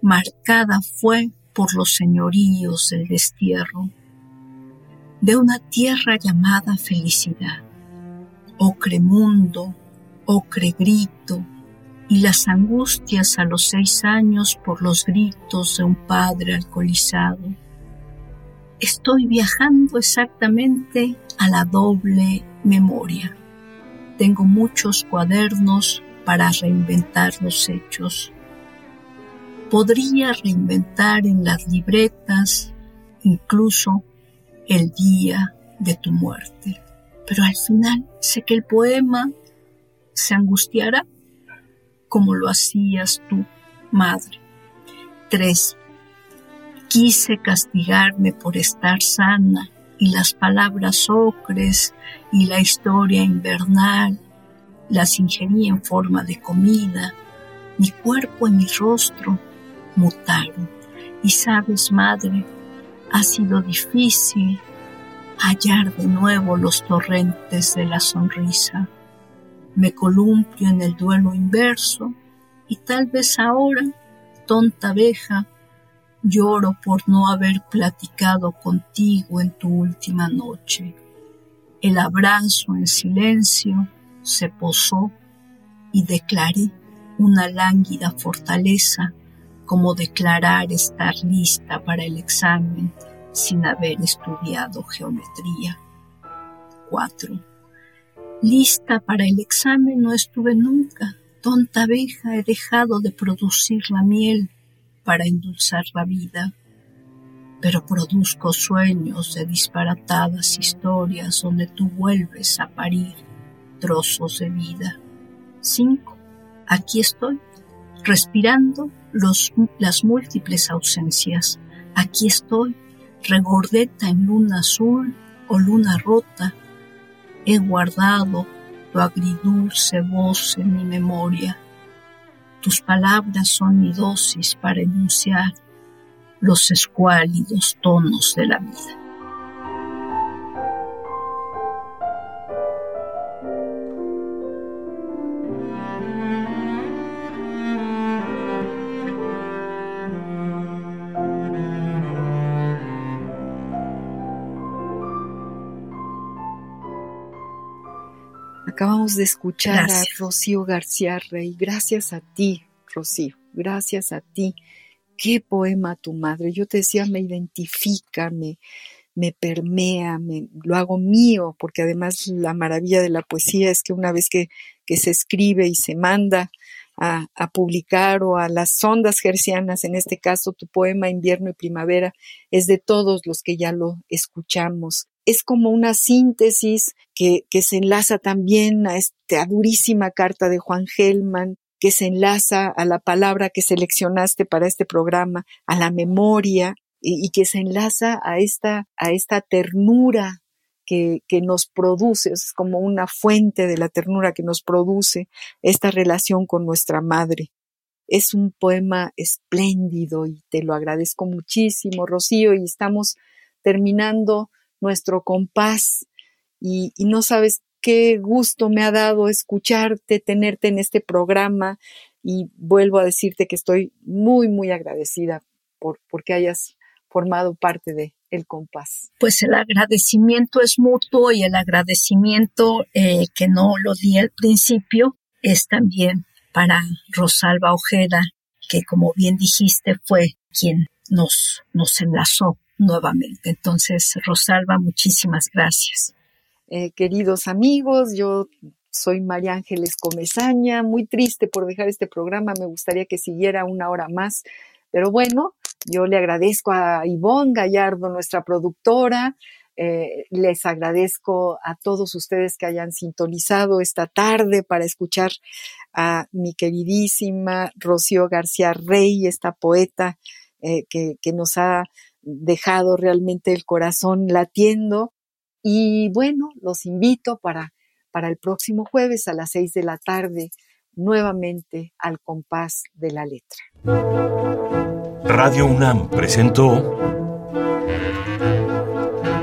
marcada fue por los señoríos del destierro, de una tierra llamada felicidad, ocre mundo, ocre grito, y las angustias a los seis años por los gritos de un padre alcoholizado estoy viajando exactamente a la doble memoria. Tengo muchos cuadernos para reinventar los hechos. Podría reinventar en las libretas incluso el día de tu muerte. Pero al final sé que el poema se angustiará como lo hacías tú, madre. 3. Quise castigarme por estar sana y las palabras ocres y la historia invernal las ingerí en forma de comida. Mi cuerpo y mi rostro mutaron. Y sabes, madre, ha sido difícil hallar de nuevo los torrentes de la sonrisa. Me columpio en el duelo inverso y tal vez ahora, tonta abeja, Lloro por no haber platicado contigo en tu última noche. El abrazo en silencio se posó y declaré una lánguida fortaleza como declarar estar lista para el examen sin haber estudiado geometría. 4. Lista para el examen no estuve nunca. Tonta abeja, he dejado de producir la miel para endulzar la vida, pero produzco sueños de disparatadas historias donde tú vuelves a parir trozos de vida. 5. Aquí estoy, respirando los, las múltiples ausencias. Aquí estoy, regordeta en luna azul o luna rota. He guardado tu agridulce voz en mi memoria tus palabras son mi dosis para enunciar los escuálidos tonos de la vida. Acabamos de escuchar a Rocío García Rey. Gracias a ti, Rocío. Gracias a ti. Qué poema tu madre. Yo te decía, me identifica, me, me permea, me, lo hago mío, porque además la maravilla de la poesía es que una vez que, que se escribe y se manda a, a, publicar o a las ondas gercianas, en este caso tu poema Invierno y Primavera, es de todos los que ya lo escuchamos es como una síntesis que, se enlaza también a esta durísima carta de Juan Gelman, que se enlaza a la palabra que seleccionaste para este programa, a la memoria, y, que se enlaza a esta, a esta ternura que, que, nos produce, es como una fuente de la ternura que nos produce esta relación con nuestra madre. Es un poema espléndido y te lo agradezco muchísimo, Rocío, y estamos terminando nuestro compás y, no sabes qué gusto me ha dado escucharte, tenerte en este programa y vuelvo a decirte que estoy muy, muy agradecida por porque hayas formado parte de El Compás. Pues el agradecimiento es mutuo y el agradecimiento eh, que no lo di al principio es también para Rosalba Ojeda, que como bien dijiste fue quien nos, nos enlazó nuevamente. Entonces, Rosalba, muchísimas gracias. Eh, queridos amigos, yo soy María Ángeles Comezaña, muy triste por dejar este programa, me gustaría que siguiera una hora más, pero bueno, yo le agradezco a Ivonne Gallardo, nuestra productora, eh, les agradezco a todos ustedes que hayan sintonizado esta tarde para escuchar a mi queridísima Rocío García Rey, esta poeta eh, que, que nos ha dejado realmente el corazón latiendo. Y bueno, los invito para, para el próximo jueves a las seis de la tarde, nuevamente al compás de la letra. Radio UNAM presentó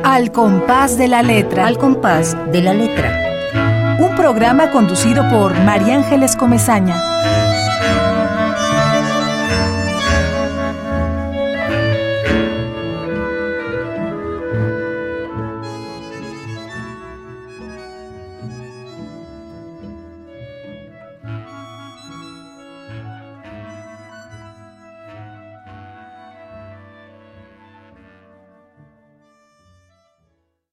Al compás de la letra. Al compás de la letra. Un programa conducido por María Ángeles Comezaña.